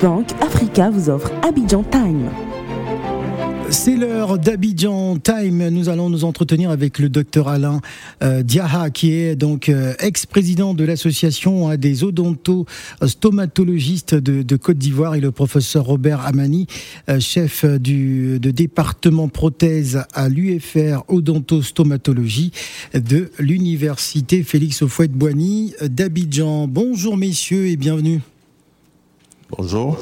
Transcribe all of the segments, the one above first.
Bank Africa vous offre Abidjan Time. C'est l'heure d'Abidjan Time. Nous allons nous entretenir avec le docteur Alain euh, Diaha, qui est donc euh, ex-président de l'association hein, des odonto-stomatologistes de, Côte d'Ivoire, et le professeur Robert Amani, euh, chef du département prothèse à l'UFR odonto-stomatologie de l'université Félix Houphouët-Boigny d'Abidjan. Bonjour messieurs et bienvenue. Bonjour.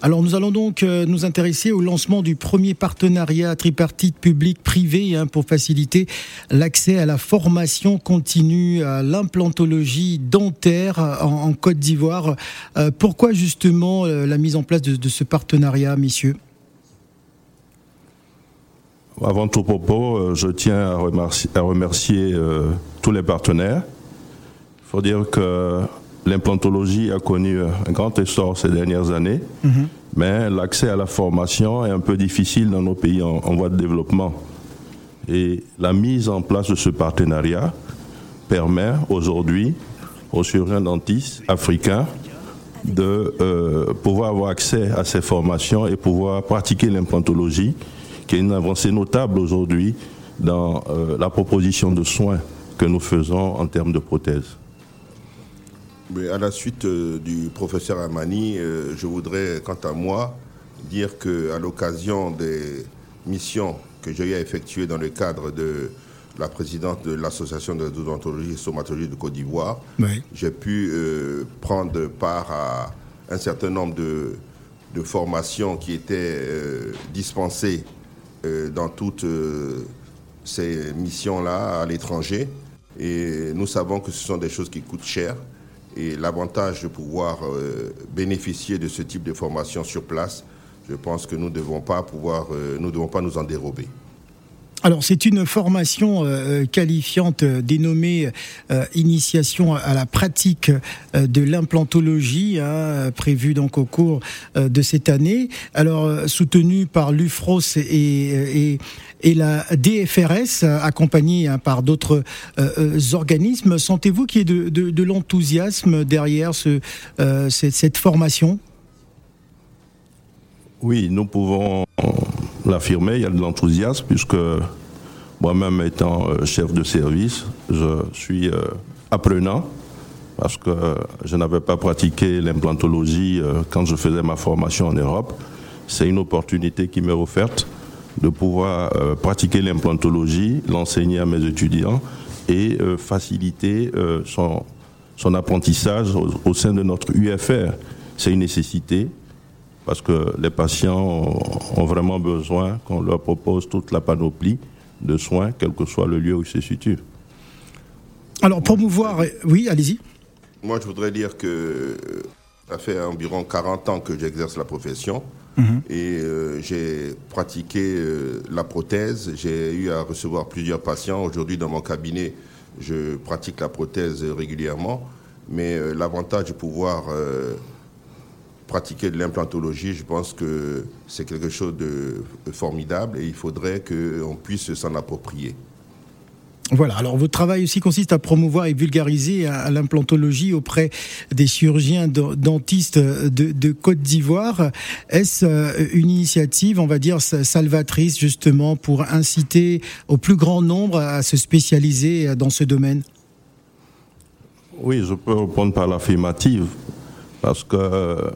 Alors nous allons donc euh, nous intéresser au lancement du premier partenariat tripartite public-privé hein, pour faciliter l'accès à la formation continue à l'implantologie dentaire en, Côte d'Ivoire. Euh, pourquoi justement euh, la mise en place de, ce partenariat, messieurs? Avant tout propos, je tiens à remercier, à remercier tous les partenaires. Il faut dire que l'implantologie a connu un grand essor ces dernières années, mhm. mais l'accès à la formation est un peu difficile dans nos pays en, voie de développement. Et la mise en place de ce partenariat permet aujourd'hui aux chirurgiens dentistes africains de euh, pouvoir avoir accès à ces formations et pouvoir pratiquer l'implantologie, qui est une avancée notable aujourd'hui dans euh, la proposition de soins que nous faisons en termes de prothèses à la suite euh, du professeur Amani, euh, je voudrais, quant à moi, dire qu'à l'occasion des missions que j'ai eu à effectuer dans le cadre de la présidente de l'association de l'odontologie et somatologie de Côte d'Ivoire, j'ai pu euh, prendre part à un certain nombre de, formations qui étaient dispensées dans toutes ces missions-là à l'étranger. Et nous savons que ce sont des choses qui coûtent cher. Et l'avantage de pouvoir euh, bénéficier de ce type de formation sur place, je pense que nous ne devons pas pouvoir, euh, nous devons pas nous en dérober. Alors c'est une formation euh, qualifiante dénommée initiation à la pratique de l'implantologie, hein, prévue donc au cours de cette année. Alors soutenue par l'UFROS et, la DFRS, accompagnée hein, par d'autres euh, euh, organismes. Sentez-vous qu'il y ait de, l'enthousiasme derrière ce, euh, cette, formation? Oui, nous pouvons l'affirmer, il y a de l'enthousiasme, puisque moi-même étant chef de service, je suis apprenant parce que je n'avais pas pratiqué l'implantologie quand je faisais ma formation en Europe. C'est une opportunité qui m'est offerte de pouvoir euh, pratiquer l'implantologie, l'enseigner à mes étudiants et euh, faciliter euh, son, son apprentissage au, sein de notre UFR. C'est une nécessité parce que les patients ont, vraiment besoin qu'on leur propose toute la panoplie de soins, quel que soit le lieu où ils se situent. Alors, promouvoir, oui, allez-y. Moi, je voudrais dire que ça fait environ 40 ans que j'exerce la profession. Mhm. Et euh, j'ai pratiqué euh, la prothèse. J'ai eu à recevoir plusieurs patients. Aujourd'hui, dans mon cabinet, je pratique la prothèse régulièrement. Mais euh, l'avantage de pouvoir pratiquer de l'implantologie, je pense que c'est quelque chose de formidable et il faudrait qu'on puisse s'en approprier. Voilà, alors votre travail aussi consiste à promouvoir et vulgariser l'implantologie auprès des chirurgiens dentistes de, Côte d'Ivoire. Est-ce euh, une initiative, on va dire, salvatrice justement pour inciter au plus grand nombre à se spécialiser dans ce domaine? Oui, je peux répondre par l'affirmative, parce que euh,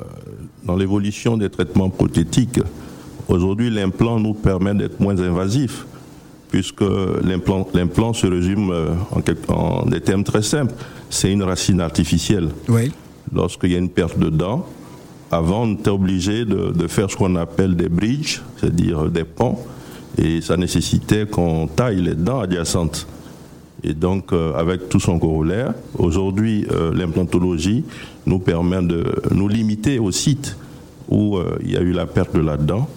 dans l'évolution des traitements prothétiques, aujourd'hui l'implant nous permet d'être moins invasif puisque l'implant se résume euh, en, des termes très simples. C'est une racine artificielle. Oui. Lorsqu'il y a une perte de dents, avant, on était obligé de, faire ce qu'on appelle des bridges, c'est-à-dire des ponts, et ça nécessitait qu'on taille les dents adjacentes. Et donc, euh, avec tout son corollaire, aujourd'hui, euh, l'implantologie nous permet de nous limiter au site où il y a eu la perte de la dent.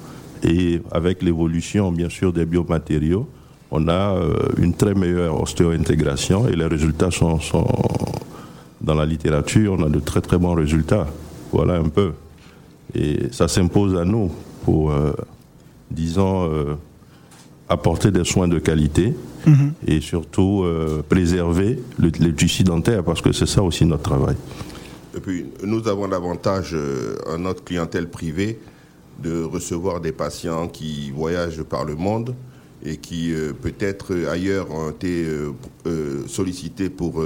Et avec l'évolution, bien sûr, des biomatériaux, on a euh, une très meilleure ostéo-intégration et les résultats sont, dans la littérature, on a de très très bons résultats. Voilà un peu. Et ça s'impose à nous pour, euh, disons, euh, apporter des soins de qualité mhm. et surtout préserver le, le, tissu dentaire parce que c'est ça aussi notre travail. Et puis, nous avons l'avantage, à notre clientèle privée, de recevoir des patients qui voyagent par le monde et qui peut-être ailleurs ont été sollicités pour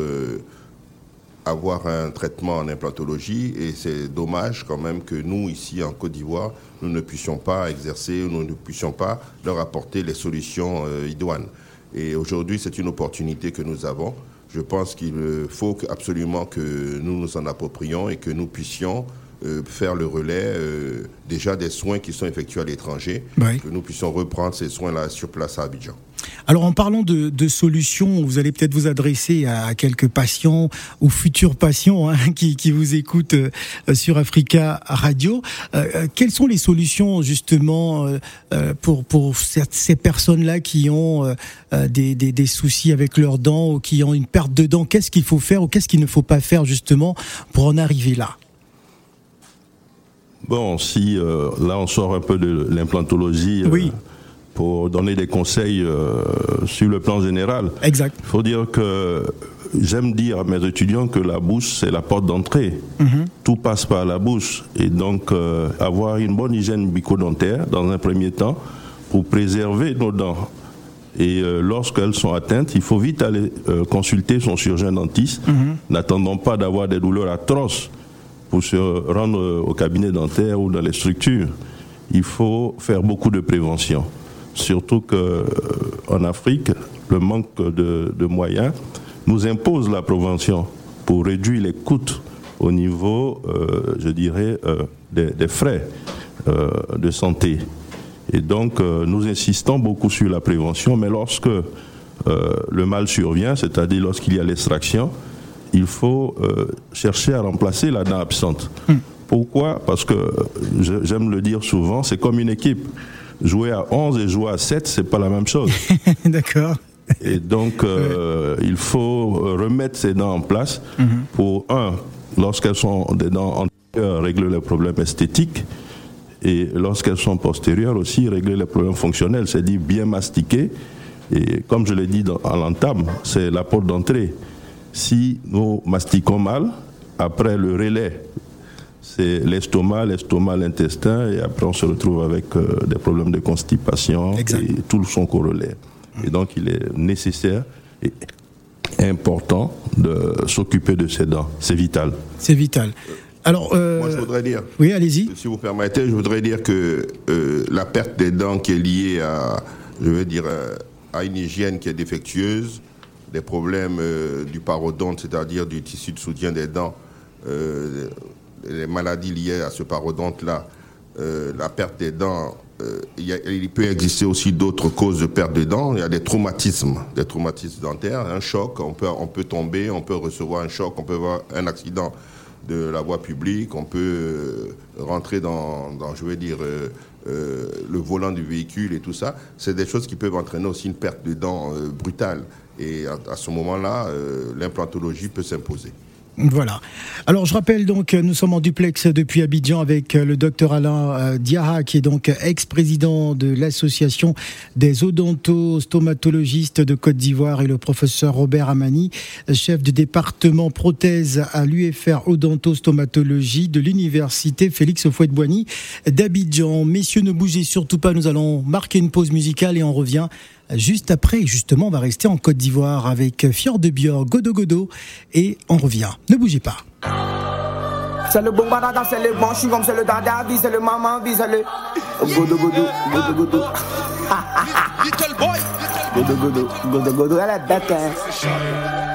avoir un traitement en implantologie et c'est dommage quand même que nous, ici en Côte d'Ivoire, nous ne puissions pas exercer, nous ne puissions pas leur apporter les solutions euh, idoines. Et aujourd'hui, c'est une opportunité que nous avons. Je pense qu'il faut absolument que nous nous en approprions et que nous puissions euh, faire le relais euh, déjà des soins qui sont effectués à l'étranger, que nous puissions reprendre ces soins-là sur place à Abidjan. Alors en parlant de, solutions, vous allez peut-être vous adresser à quelques patients ou futurs patients hein, qui, vous écoutent euh, sur Africa Radio. quelles sont les solutions justement pour, pour ces personnes-là qui ont des, des, soucis avec leurs dents ou qui ont une perte de dents? Qu'est-ce qu'il faut faire ou qu'est-ce qu'il ne faut pas faire justement pour en arriver là? Bon, si euh, là on sort un peu de l'implantologie euh, pour donner des conseils euh, sur le plan général. Exact. Il faut dire que j'aime dire à mes étudiants que la bouche c'est la porte d'entrée. Mhm. Tout passe par la bouche et donc avoir une bonne hygiène bucco-dentaire dans un premier temps pour préserver nos dents. Et lorsqu'elles sont atteintes, il faut vite aller consulter son chirurgien dentiste, mhm. n'attendant pas d'avoir des douleurs atroces pour se rendre au cabinet dentaire ou dans les structures, il faut faire beaucoup de prévention. Surtout qu'en euh, Afrique, le manque de, moyens nous impose la prévention pour réduire les coûts au niveau, euh, je dirais, euh, des, frais de santé. Et donc, nous insistons beaucoup sur la prévention, mais lorsque le mal survient, c'est-à-dire lorsqu'il y a l'extraction, il faut euh, chercher à remplacer la dent absente. Hmm. Pourquoi? Parce que, j'aime le dire souvent, c'est comme une équipe. Jouer à 11 et jouer à 7, c'est pas la même chose. D'accord. Et donc, euh, il faut remettre ces dents en place hmm. pour, un, lorsqu'elles sont des dents antérieures, régler les problèmes esthétiques, et lorsqu'elles sont postérieures aussi, régler les problèmes fonctionnels, c'est-à-dire bien mastiquer. Et comme je l'ai dit à l'entame, c'est la porte d'entrée. Si nous mastiquons mal, après le relais, c'est l'estomac, l'estomac, l'intestin, et après on se retrouve avec euh, des problèmes de constipation et tout son corollaire. Et donc il est nécessaire et important de s'occuper de ses dents. C'est vital. C'est vital. Alors, euh, Moi, je voudrais dire. Oui, allez-y. Si vous permettez, je voudrais dire que euh, la perte des dents qui est liée à, je veux dire, à une hygiène qui est défectueuse, des problèmes euh, du parodonte, c'est-à-dire du tissu de soutien des dents, euh, les maladies liées à ce parodonte-là, euh, la perte des dents, il, peut exister aussi d'autres causes de perte de dents. Il y a des traumatismes, des traumatismes dentaires, un choc, on peut, on peut tomber, on peut recevoir un choc, on peut avoir un accident de la voie publique, on peut rentrer dans, dans je veux dire, le volant du véhicule et tout ça. C'est des choses qui peuvent entraîner aussi une perte de dents brutale. Et à, ce moment-là, euh, l'implantologie peut s'imposer. Voilà. Alors je rappelle donc, nous sommes en duplex depuis Abidjan avec euh, le docteur Alain euh, Diarra, qui est donc ex-président de l'association des odonto-stomatologistes de Côte d'Ivoire, et le professeur Robert Amani, chef du département prothèse à l'UFR Odonto-Stomatologie de l'université Félix Houphouët-Boigny d'Abidjan. Messieurs, ne bougez surtout pas, nous allons marquer une pause musicale et on revient juste après. Justement, on va rester en Côte d'Ivoire avec Fior de Bior, Godo Godo, et on revient. Ne bougez pas. C'est le bon banana, c'est le bon chigom, c'est le dada, c'est le maman, c'est le godo godo, godo godo. Little boy, godo godo, godo godo, elle est bête, hein.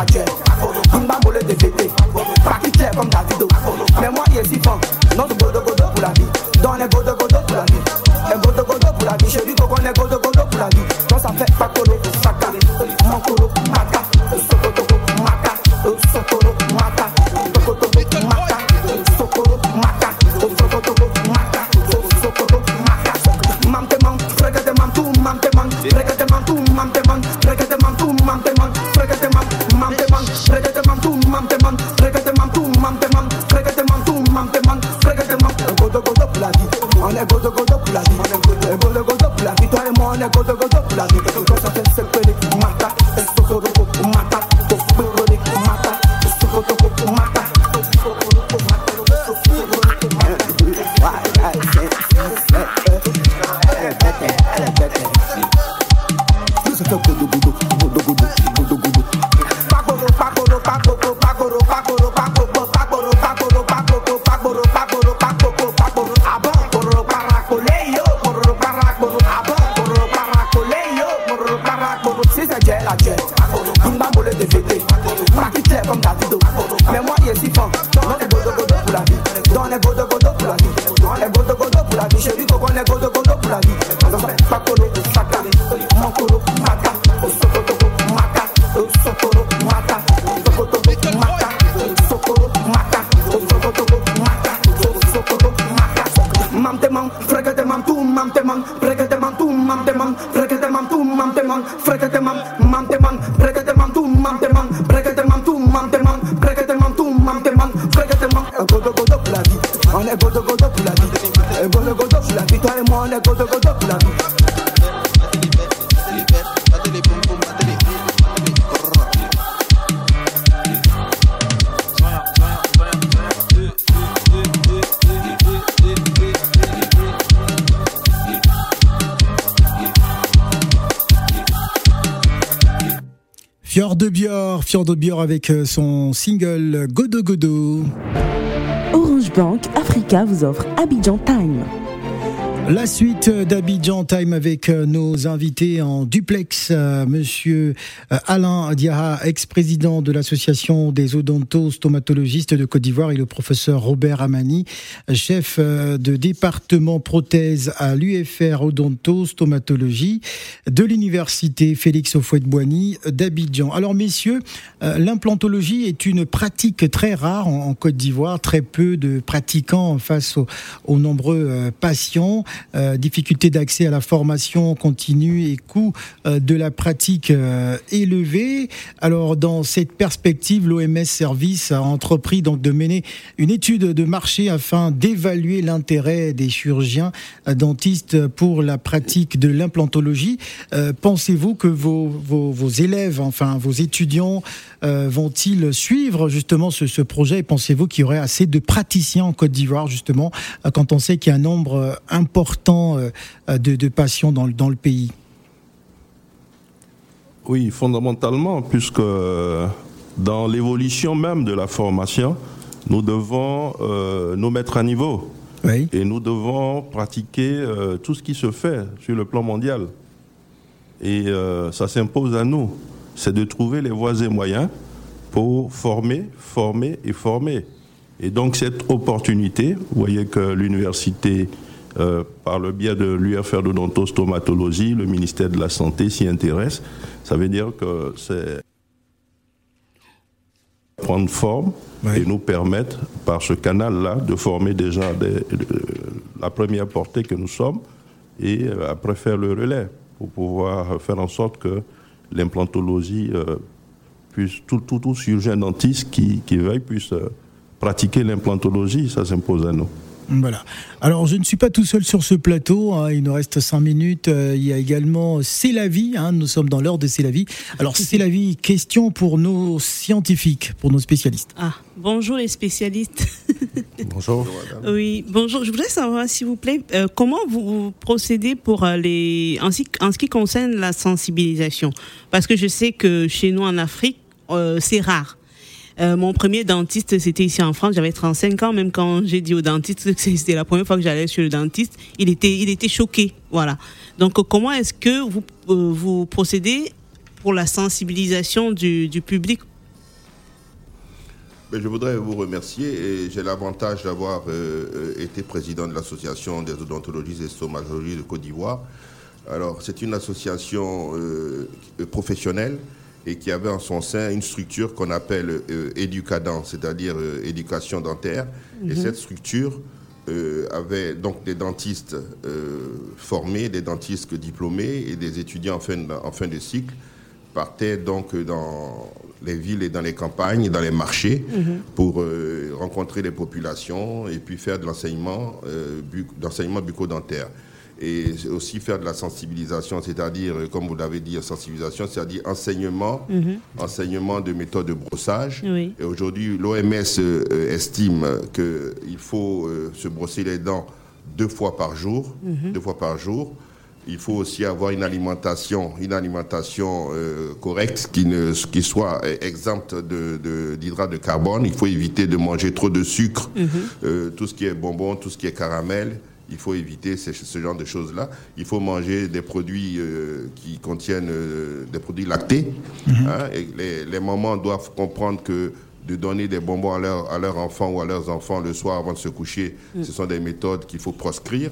La guerre. Une bambole de fêté. Pratique clair comme Davido. Mais moi, il est si fort. Non, de godo godo pour la vie. Dans les godo godo pour la vie. Les godo godo pour la vie. Dis qu'on connaît godo godo pour la vie. Donc ça fait pas colo, saka. Mon colo. Sokotoko, Chérie, coco, nego, dogo, do, plagi Fjord de Bior, Fjord de Bior avec euh, son single Godo Godo. Orange Bank Africa vous offre Abidjan Time. La suite d'Abidjan Time avec euh, nos invités en duplex, euh, monsieur euh, Alain Diarra, ex-président de l'association des odontostomatologistes de Côte d'Ivoire et le professeur Robert Amani, chef de département prothèse à l'UFR Odontostomatologie de l'université Félix Houphouët-Boigny d'Abidjan. Alors messieurs, l'implantologie est une pratique très rare en, Côte d'Ivoire, très peu de pratiquants face aux, nombreux patients. Euh, difficulté d'accès à la formation continue et coût euh, de la pratique euh, élevé. Alors, dans cette perspective, l'OMS Service a entrepris donc de mener une étude de marché afin d'évaluer l'intérêt des chirurgiens dentistes pour la pratique de l'implantologie. Pensez-vous que vos, vos, vos élèves, enfin vos étudiants, vont-ils suivre justement ce, ce projet? Et pensez-vous qu'il y aurait assez de praticiens en Côte d'Ivoire justement quand on sait qu'il y a un nombre euh, important euh, de, de patients dans, le- dans le pays Oui, fondamentalement, puisque euh, dans l'évolution même de la formation, nous devons euh, nous mettre à niveau Oui. et nous devons pratiquer euh, tout ce qui se fait sur le plan mondial. Et euh, ça s'impose à nous, c'est de trouver les voies et moyens pour former, former et former. Et donc cette opportunité, vous voyez que l'université, euh, par le biais de l'UFR d'odontostomatologie, le ministère de la Santé s'y intéresse, ça veut dire que c'est prendre forme et nous permettre, par ce canal-là, de former déjà des- de- la première portée que nous sommes et euh, après faire le relais pour pouvoir faire en sorte que l'implantologie euh, puisse, tout, tout, tout chirurgien dentiste qui, qui veuille puisse pratiquer l'implantologie, ça s'impose à nous. Voilà. Alors, je ne suis pas tout seul sur ce plateau. hein, il nous reste cinq minutes. Euh, il y a également C'est la vie. hein, nous sommes dans l'heure de C'est la vie. Alors, C'est la vie. Question pour nos scientifiques, pour nos spécialistes. Ah, bonjour les spécialistes. Bonjour. oui, bonjour. Je voudrais savoir, s'il vous plaît, euh, comment vous procédez pour euh, les en ce, en ce qui concerne la sensibilisation? Parce que je sais que chez nous en Afrique, euh, c'est rare. Euh, mon premier dentiste, c'était ici en France. J'avais 35 ans, même quand j'ai dit au dentiste que c'était la première fois que j'allais chez le dentiste, il était, choqué. Voilà. Donc, comment est-ce que vous, euh, procédez pour la sensibilisation du, public? Mais je voudrais vous remercier et j'ai l'avantage d'avoir euh, été président de l'association des odontologistes et stomatologistes de Côte d'Ivoire. Alors, c'est une association professionnelle et qui avait en son sein une structure qu'on appelle euh, éducadent, c'est-à-dire euh, éducation dentaire. Et cette structure euh, avait donc des dentistes euh, formés, des dentistes diplômés et des étudiants en fin de, en fin de cycle partaient donc dans les villes et dans les campagnes, dans les marchés, pour euh, rencontrer les populations et puis faire de l'enseignement, bucco-dentaire. Et aussi faire de la sensibilisation, c'est-à-dire, euh, comme vous l'avez dit, sensibilisation, c'est-à-dire enseignement, enseignement de méthodes de brossage. Oui. Et aujourd'hui, l'OMS euh, estime qu'il faut euh, se brosser les dents deux fois par jour, deux fois par jour. Il faut aussi avoir une alimentation, une alimentation euh, correcte qui, ne, qui soit exempte de, d'hydrates de carbone. Il faut éviter de manger trop de sucre, euh, tout ce qui est bonbon, tout ce qui est caramel. Il faut éviter ce, ce genre de choses-là. Il faut manger des produits euh, qui contiennent euh, des produits lactés. hein, et les, les mamans doivent comprendre que de donner des bonbons à, leur- à leurs enfants ou à leurs enfants le soir avant de se coucher, ce sont des méthodes qu'il faut proscrire.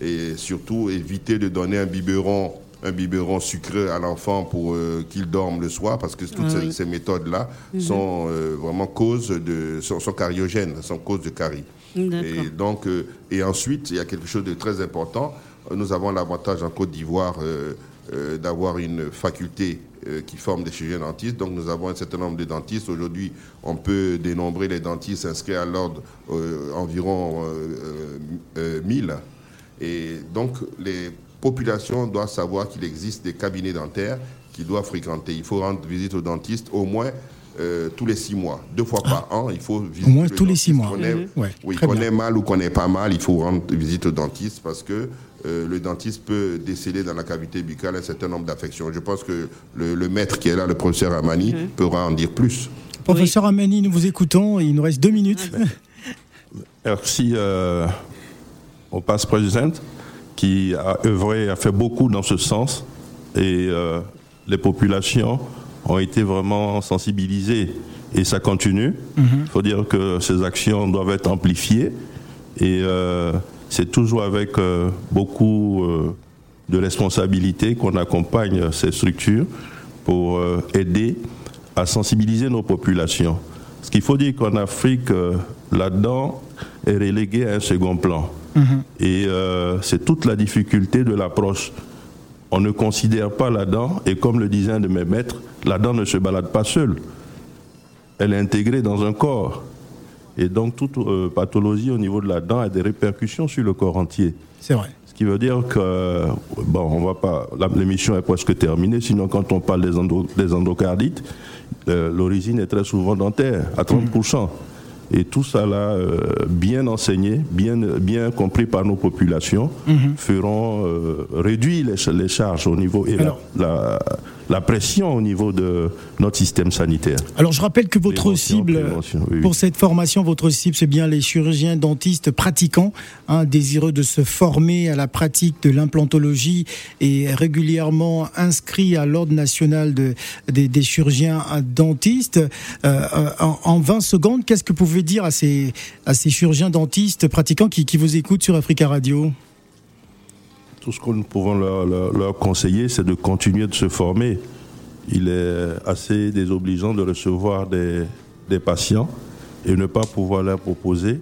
Et surtout, éviter de donner un biberon, un biberon sucré à l'enfant pour euh, qu'il dorme le soir, parce que toutes Ah ces, oui. ces méthodes-là sont euh, vraiment cause de, sont, sont cariogènes, sont cause de carie. Et donc, euh, et ensuite, il y a quelque chose de très important. Nous avons l'avantage en Côte d'Ivoire euh, euh, d'avoir une faculté qui forme des chirurgiens dentistes. Donc, nous avons un certain nombre de dentistes. Aujourd'hui, on peut dénombrer les dentistes inscrits à l'ordre environ euh, euh, euh, 1000. Et donc, les populations doivent savoir qu'il existe des cabinets dentaires qu'ils doivent fréquenter. Il faut rendre visite au dentiste au moins euh, tous les six mois, deux fois par an. Il faut visiter moins le tous les six dentiste mois. qu'on est- Mhm. Ouais, oui, très qu'on bien. ait mal ou qu'on ait pas mal, il faut rendre visite au dentiste parce que euh, le dentiste peut déceler dans la cavité buccale un certain nombre d'affections. Je pense que le, le maître qui est là, le professeur Amani, Mhm. pourra en dire plus. Professeur Amani, nous vous écoutons. Il nous reste deux minutes. Merci euh, au passe président qui a œuvré, a fait beaucoup dans ce sens et euh, les populations ont été vraiment sensibilisées et ça continue. Il faut dire que ces actions doivent être amplifiées et euh, c'est toujours avec euh, beaucoup euh, de responsabilité qu'on accompagne ces structures pour aider à sensibiliser nos populations. Ce qu'il faut dire qu'en Afrique, là-dedans, est relégué à un second plan. Et euh, c'est toute la difficulté de l'approche. On ne considère pas la dent, et comme le disait un de mes maîtres, la dent ne se balade pas seule. Elle est intégrée dans un corps. Et donc toute euh, pathologie au niveau de la dent a des répercussions sur le corps entier. C'est vrai. Ce qui veut dire que, bon, on va pas, l'émission est presque terminée, sinon quand on parle des, endo- des endocardites, euh, l'origine est très souvent dentaire, à 30%. Et tout ça là, euh, bien enseigné, bien, bien compris par nos populations, feront euh, réduire les, les charges au niveau et la- Alors- la, la pression au niveau de notre système sanitaire. Alors je rappelle que votre cible oui. pour cette formation, votre cible, c'est bien les chirurgiens dentistes pratiquants, hein, désireux de se former à la pratique de l'implantologie et régulièrement inscrits à l'ordre national de, des, des chirurgiens dentistes. Euh, euh, en, en 20 secondes, qu'est-ce que vous pouvez dire à ces, à ces chirurgiens dentistes pratiquants qui, qui vous écoutent sur Africa Radio? Tout ce que nous pouvons leur, leur- leur conseiller, c'est de continuer de se former. Il est assez désobligeant de recevoir des, des patients et ne pas pouvoir leur proposer.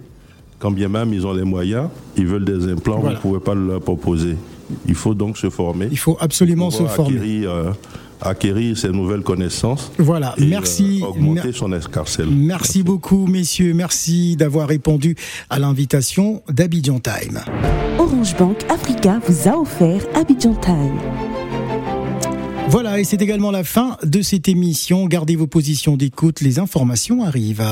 Quand bien même ils ont les moyens, ils veulent des implants, Voilà. vous ne pouvez pas leur proposer. Il faut donc se former. Il faut absolument se former. Acquérir, euh, acquérir ces nouvelles connaissances. Voilà, et, merci. euh, augmenter son escarcelle. Merci beaucoup, messieurs. Merci d'avoir répondu à l'invitation d'Abidjan Time. Orange Bank Africa vous a offert Abidjan Time. Voilà, et c'est également la fin de cette émission. Gardez vos positions d'écoute, les informations arrivent.